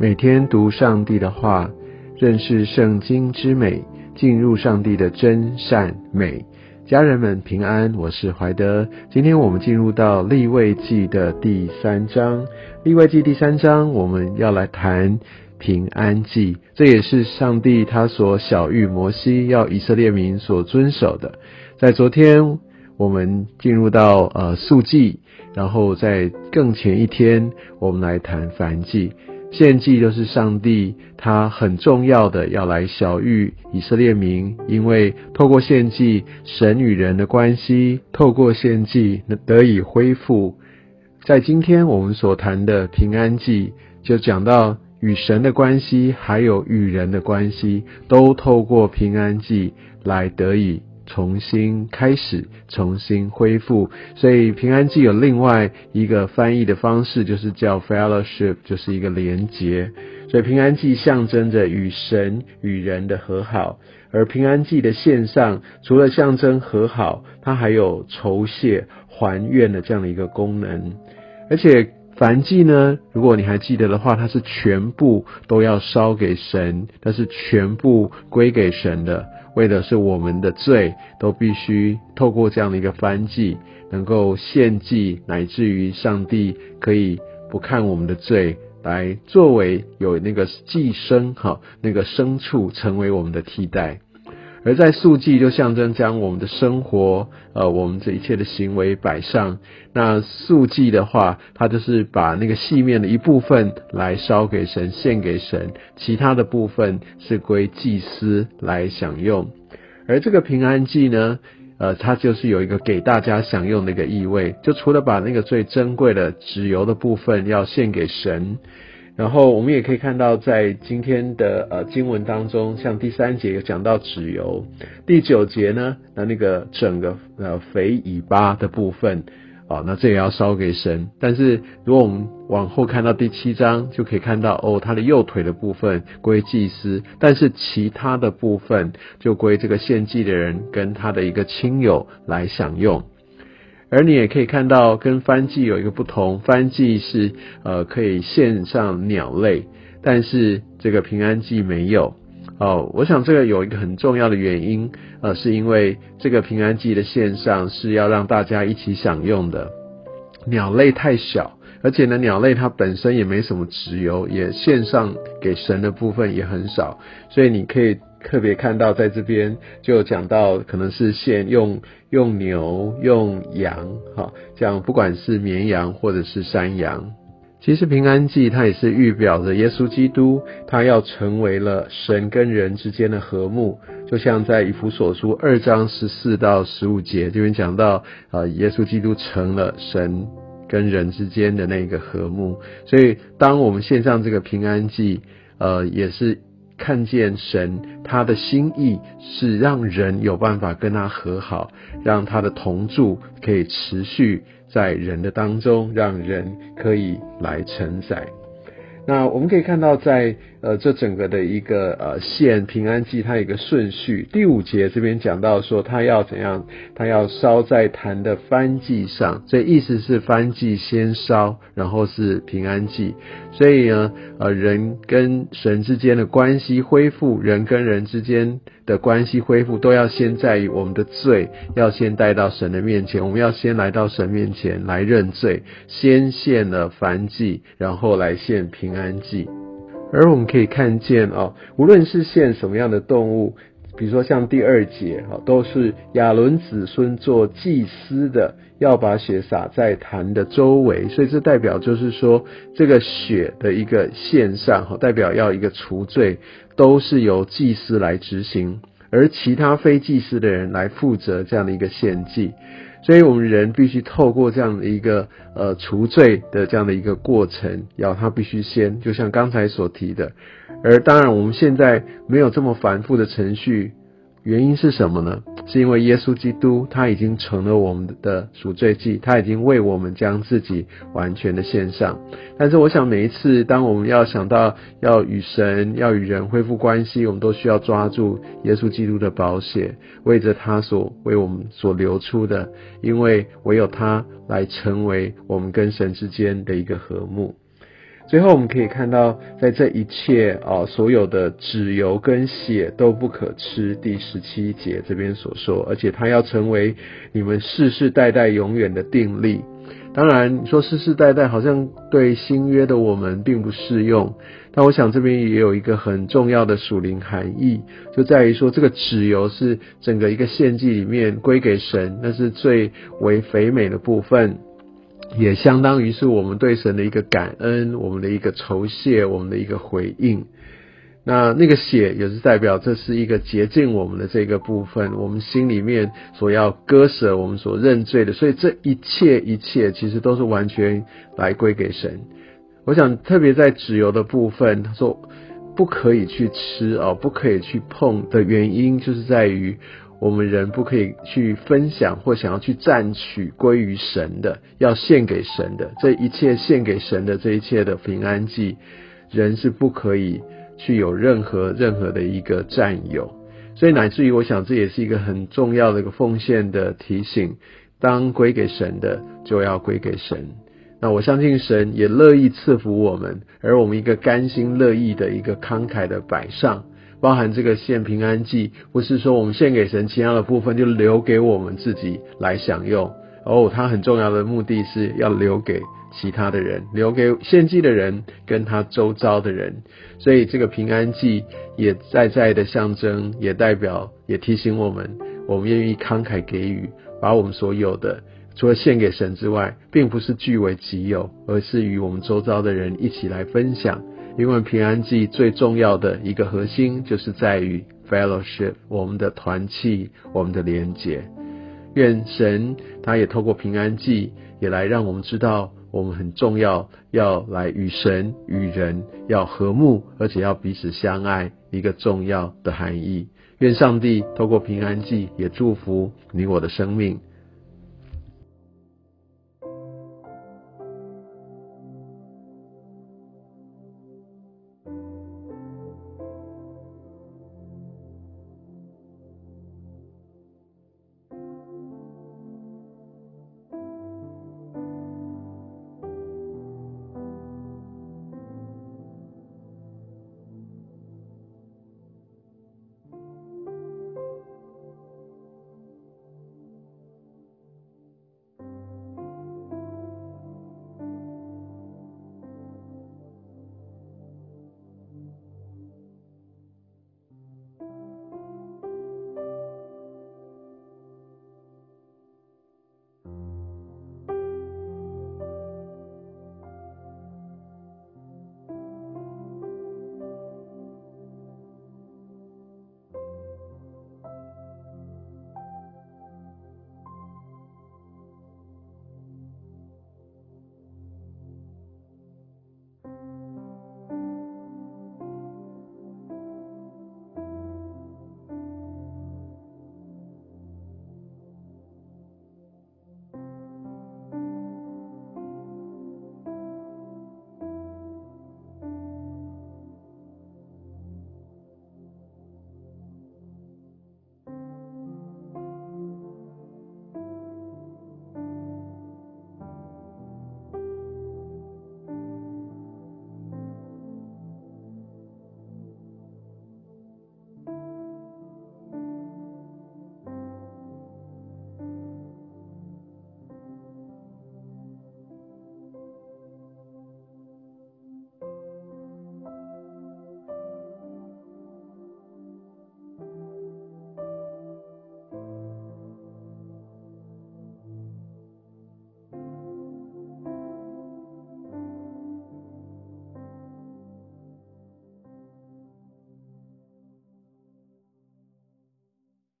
每天读上帝的话，认识圣经之美，进入上帝的真善美。家人们平安，我是怀德。今天我们进入到立位记的第三章。立位记第三章，我们要来谈平安记，这也是上帝他所小谕摩西要以色列民所遵守的。在昨天，我们进入到呃素记，然后在更前一天，我们来谈凡记。献祭就是上帝，他很重要的要来小谕以色列民，因为透过献祭，神与人的关系透过献祭得以恢复。在今天我们所谈的平安祭，就讲到与神的关系，还有与人的关系，都透过平安祭来得以。重新开始，重新恢复。所以平安记有另外一个翻译的方式，就是叫 fellowship，就是一个连结。所以平安记象征着与神与人的和好，而平安记的线上除了象征和好，它还有酬谢还愿的这样的一个功能。而且凡祭呢，如果你还记得的话，它是全部都要烧给神，它是全部归给神的。为的是我们的罪都必须透过这样的一个翻祭，能够献祭，乃至于上帝可以不看我们的罪，来作为有那个寄生哈那个牲畜成为我们的替代。而在素祭就象征将我们的生活，呃，我们这一切的行为摆上。那素祭的话，它就是把那个细面的一部分来烧给神，献给神，其他的部分是归祭司来享用。而这个平安祭呢，呃，它就是有一个给大家享用的一个意味，就除了把那个最珍贵的脂油的部分要献给神。然后我们也可以看到，在今天的呃经文当中，像第三节有讲到脂油，第九节呢，那那个整个呃肥尾巴的部分，啊，那这也要烧给神。但是如果我们往后看到第七章，就可以看到哦，他的右腿的部分归祭司，但是其他的部分就归这个献祭的人跟他的一个亲友来享用。而你也可以看到，跟翻祭有一个不同，翻祭是呃可以献上鸟类，但是这个平安祭没有。哦，我想这个有一个很重要的原因，呃，是因为这个平安祭的线上是要让大家一起享用的，鸟类太小，而且呢，鸟类它本身也没什么植油，也献上给神的部分也很少，所以你可以。特别看到在这边就讲到，可能是现用用牛用羊，哈，这样不管是绵羊或者是山羊，其实平安祭它也是预表着耶稣基督，他要成为了神跟人之间的和睦，就像在以弗所书二章十四到十五节这边讲到，啊，耶稣基督成了神跟人之间的那个和睦，所以当我们献上这个平安祭，呃，也是。看见神他的心意是让人有办法跟他和好，让他的同住可以持续在人的当中，让人可以来承载。那我们可以看到，在呃这整个的一个呃献平安祭，它有一个顺序。第五节这边讲到说，他要怎样？他要烧在坛的翻祭上，这意思是翻祭先烧，然后是平安祭。所以呢，呃人跟神之间的关系恢复，人跟人之间。的关系恢复都要先在于我们的罪，要先带到神的面前。我们要先来到神面前来认罪，先献了燔祭，然后来献平安祭。而我们可以看见哦，无论是献什么样的动物，比如说像第二节啊，都是亚伦子孙做祭司的，要把血洒在坛的周围，所以这代表就是说，这个血的一个献上，哈，代表要一个除罪。都是由祭司来执行，而其他非祭司的人来负责这样的一个献祭，所以我们人必须透过这样的一个呃除罪的这样的一个过程，要他必须先，就像刚才所提的，而当然我们现在没有这么繁复的程序。原因是什么呢？是因为耶稣基督他已经成了我们的赎罪祭，他已经为我们将自己完全的献上。但是我想每一次当我们要想到要与神、要与人恢复关系，我们都需要抓住耶稣基督的宝血，为着他所为我们所流出的，因为唯有他来成为我们跟神之间的一个和睦。最后我们可以看到，在这一切啊，所有的脂油跟血都不可吃。第十七节这边所说，而且它要成为你们世世代代永远的定力。当然，说世世代代好像对新约的我们并不适用，但我想这边也有一个很重要的属灵含义，就在于说这个脂油是整个一个献祭里面归给神，那是最为肥美的部分。也相当于是我们对神的一个感恩，我们的一个酬谢，我们的一个回应。那那个血也是代表这是一个洁净我们的这个部分，我们心里面所要割舍，我们所认罪的。所以这一切一切其实都是完全来归给神。我想特别在脂油的部分，他说不可以去吃哦，不可以去碰的原因，就是在于。我们人不可以去分享或想要去占取归于神的，要献给神的这一切献给神的这一切的平安祭，人是不可以去有任何任何的一个占有。所以乃至于我想这也是一个很重要的一个奉献的提醒，当归给神的就要归给神。那我相信神也乐意赐福我们，而我们一个甘心乐意的一个慷慨的摆上。包含这个献平安祭，不是说我们献给神，其他的部分就留给我们自己来享用。哦，它很重要的目的是要留给其他的人，留给献祭的人跟他周遭的人。所以这个平安祭也在在的象征，也代表，也提醒我们，我们愿意慷慨给予，把我们所有的，除了献给神之外，并不是据为己有，而是与我们周遭的人一起来分享。因为平安祭最重要的一个核心，就是在于 fellowship，我们的团契，我们的连结。愿神他也透过平安祭，也来让我们知道，我们很重要，要来与神与人要和睦，而且要彼此相爱，一个重要的含义。愿上帝透过平安祭，也祝福你我的生命。